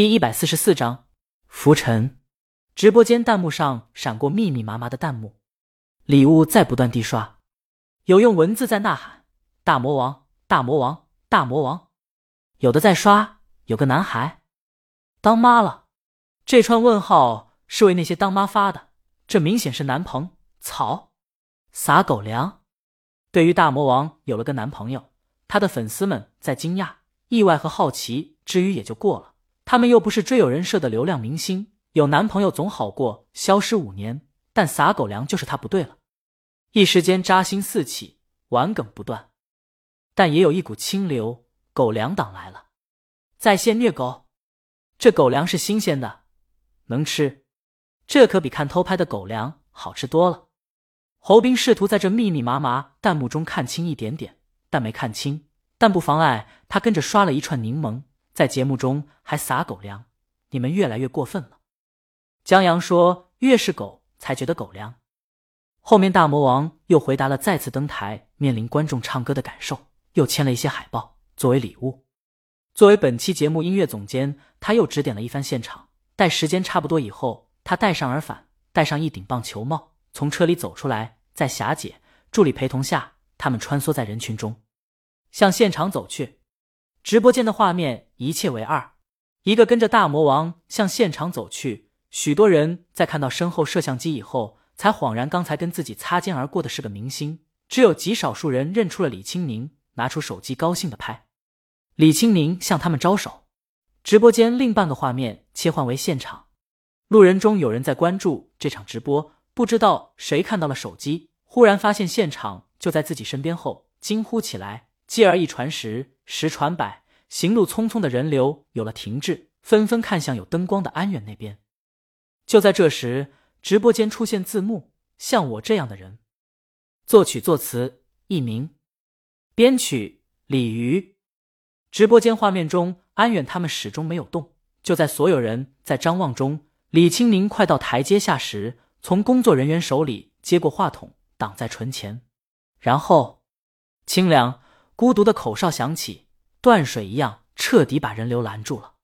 第一百四十四章浮尘。直播间弹幕上闪过密密麻麻的弹幕，礼物在不断地刷，有用文字在呐喊：“大魔王，大魔王，大魔王！”有的在刷，有个男孩当妈了。这串问号是为那些当妈发的，这明显是男朋草撒狗粮。对于大魔王有了个男朋友，他的粉丝们在惊讶、意外和好奇之余也就过了。他们又不是追有人设的流量明星，有男朋友总好过消失五年。但撒狗粮就是他不对了，一时间扎心四起，玩梗不断。但也有一股清流，狗粮党来了，在线虐狗。这狗粮是新鲜的，能吃，这可比看偷拍的狗粮好吃多了。侯斌试图在这密密麻麻弹幕中看清一点点，但没看清，但不妨碍他跟着刷了一串柠檬。在节目中还撒狗粮，你们越来越过分了。江阳说：“越是狗才觉得狗粮。”后面大魔王又回答了再次登台面临观众唱歌的感受，又签了一些海报作为礼物。作为本期节目音乐总监，他又指点了一番现场。待时间差不多以后，他带上耳返，戴上一顶棒球帽，从车里走出来，在霞姐助理陪同下，他们穿梭在人群中，向现场走去。直播间的画面一切为二，一个跟着大魔王向现场走去，许多人在看到身后摄像机以后，才恍然刚才跟自己擦肩而过的是个明星。只有极少数人认出了李青宁，拿出手机高兴的拍。李青宁向他们招手。直播间另半个画面切换为现场，路人中有人在关注这场直播，不知道谁看到了手机，忽然发现现场就在自己身边后，惊呼起来。继而一传十，十传百，行路匆匆的人流有了停滞，纷纷看向有灯光的安远那边。就在这时，直播间出现字幕：“像我这样的人。”作曲作词佚名，编曲李鱼。直播间画面中，安远他们始终没有动。就在所有人在张望中，李清明快到台阶下时，从工作人员手里接过话筒，挡在唇前，然后清凉。孤独的口哨响起，断水一样，彻底把人流拦住了。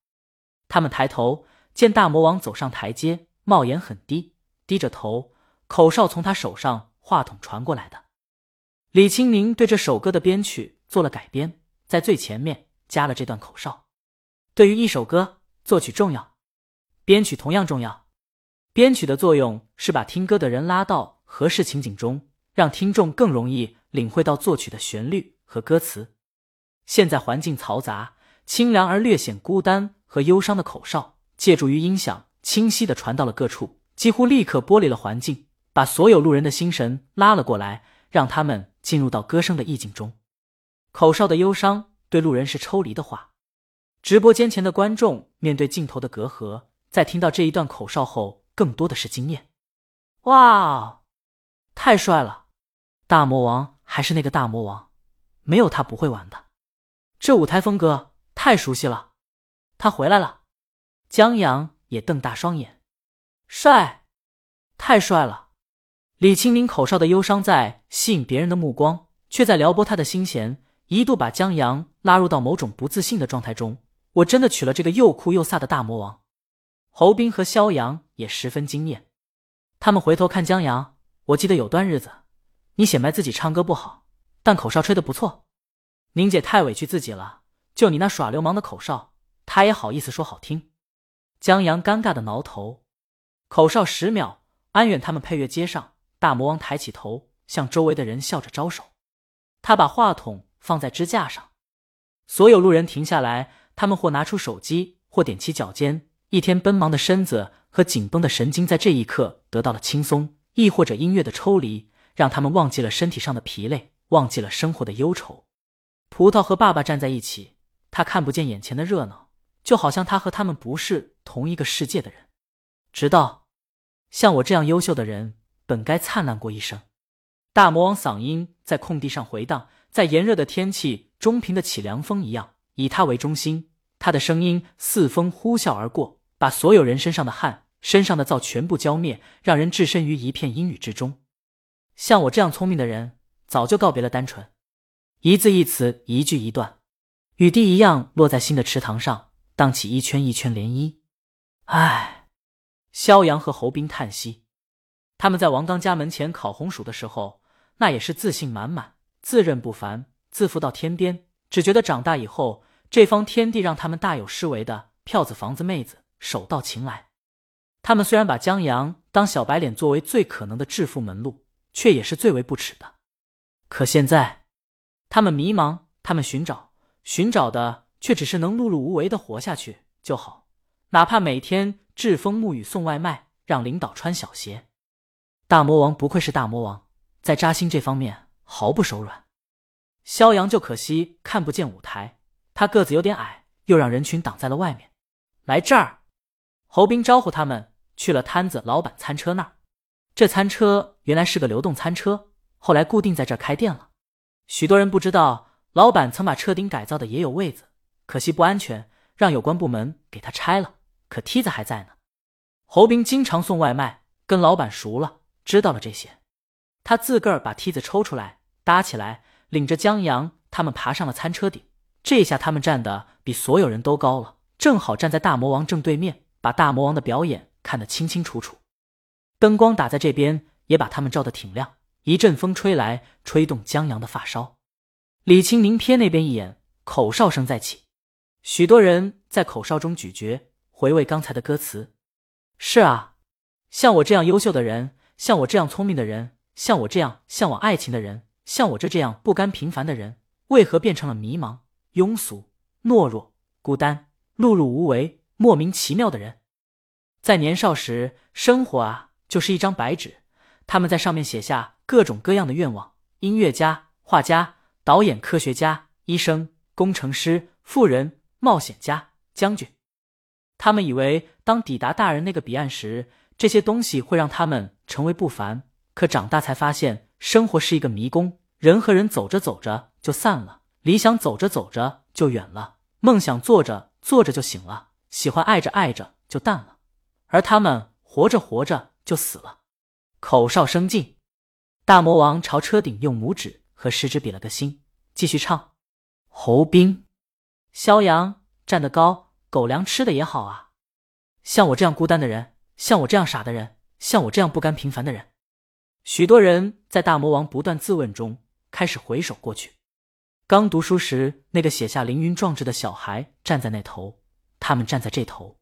他们抬头见大魔王走上台阶，帽檐很低，低着头，口哨从他手上话筒传过来的。李青宁对这首歌的编曲做了改编，在最前面加了这段口哨。对于一首歌，作曲重要，编曲同样重要。编曲的作用是把听歌的人拉到合适情景中，让听众更容易领会到作曲的旋律。和歌词，现在环境嘈杂、清凉而略显孤单和忧伤的口哨，借助于音响，清晰的传到了各处，几乎立刻剥离了环境，把所有路人的心神拉了过来，让他们进入到歌声的意境中。口哨的忧伤对路人是抽离的话，直播间前的观众面对镜头的隔阂，在听到这一段口哨后，更多的是惊艳。哇，太帅了！大魔王还是那个大魔王。没有他不会玩的，这舞台风格太熟悉了。他回来了，江阳也瞪大双眼，帅，太帅了。李清明口哨的忧伤在吸引别人的目光，却在撩拨他的心弦，一度把江阳拉入到某种不自信的状态中。我真的娶了这个又酷又飒的大魔王。侯斌和肖阳也十分惊艳，他们回头看江阳，我记得有段日子，你显摆自己唱歌不好。但口哨吹得不错，宁姐太委屈自己了。就你那耍流氓的口哨，她也好意思说好听？江阳尴尬的挠头。口哨十秒，安远他们配乐接上，大魔王抬起头，向周围的人笑着招手。他把话筒放在支架上，所有路人停下来，他们或拿出手机，或踮起脚尖。一天奔忙的身子和紧绷的神经在这一刻得到了轻松，亦或者音乐的抽离，让他们忘记了身体上的疲累。忘记了生活的忧愁。葡萄和爸爸站在一起，他看不见眼前的热闹，就好像他和他们不是同一个世界的人。直到，像我这样优秀的人，本该灿烂过一生。大魔王嗓音在空地上回荡，在炎热的天气中平的起凉风一样，以他为中心，他的声音似风呼啸而过，把所有人身上的汗、身上的燥全部浇灭，让人置身于一片阴雨之中。像我这样聪明的人。早就告别了单纯，一字一词，一句一段，雨滴一样落在新的池塘上。荡起一圈一圈涟漪。唉，萧阳和侯斌叹息。他们在王刚家门前烤红薯的时候，那也是自信满满，自认不凡，自负到天边，只觉得长大以后，这方天地让他们大有失为的票子、房子、妹子，手到擒来。他们虽然把江阳当小白脸作为最可能的致富门路，却也是最为不耻的。可现在，他们迷茫，他们寻找，寻找的却只是能碌碌无为的活下去就好，哪怕每天栉风沐雨送外卖，让领导穿小鞋。大魔王不愧是大魔王，在扎心这方面毫不手软。萧阳就可惜看不见舞台，他个子有点矮，又让人群挡在了外面。来这儿，侯斌招呼他们去了摊子老板餐车那儿。这餐车原来是个流动餐车。后来固定在这儿开店了，许多人不知道，老板曾把车顶改造的也有位子，可惜不安全，让有关部门给他拆了。可梯子还在呢。侯斌经常送外卖，跟老板熟了，知道了这些，他自个儿把梯子抽出来搭起来，领着江阳他们爬上了餐车顶。这下他们站的比所有人都高了，正好站在大魔王正对面，把大魔王的表演看得清清楚楚。灯光打在这边，也把他们照得挺亮。一阵风吹来，吹动江阳的发梢。李清明瞥那边一眼，口哨声再起，许多人在口哨中咀嚼，回味刚才的歌词。是啊，像我这样优秀的人，像我这样聪明的人，像我这样向往爱情的人，像我这这样不甘平凡的人，为何变成了迷茫、庸俗、懦弱、孤单、碌碌无为、莫名其妙的人？在年少时，生活啊，就是一张白纸。他们在上面写下各种各样的愿望：音乐家、画家、导演、科学家、医生、工程师、富人、冒险家、将军。他们以为，当抵达大人那个彼岸时，这些东西会让他们成为不凡。可长大才发现，生活是一个迷宫，人和人走着走着就散了，理想走着走着就远了，梦想做着做着就醒了，喜欢爱着爱着就淡了，而他们活着活着就死了。口哨声尽，大魔王朝车顶用拇指和食指比了个心，继续唱。侯斌、萧阳站得高，狗粮吃的也好啊。像我这样孤单的人，像我这样傻的人，像我这样不甘平凡的人，许多人在大魔王不断自问中开始回首过去。刚读书时，那个写下凌云壮志的小孩站在那头，他们站在这头。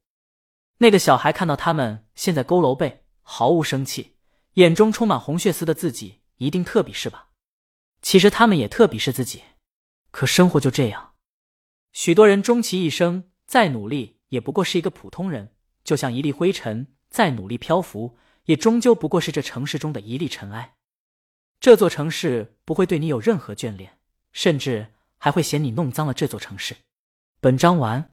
那个小孩看到他们现在佝偻背，毫无生气。眼中充满红血丝的自己一定特鄙视吧？其实他们也特鄙视自己。可生活就这样，许多人终其一生再努力，也不过是一个普通人，就像一粒灰尘，再努力漂浮，也终究不过是这城市中的一粒尘埃。这座城市不会对你有任何眷恋，甚至还会嫌你弄脏了这座城市。本章完。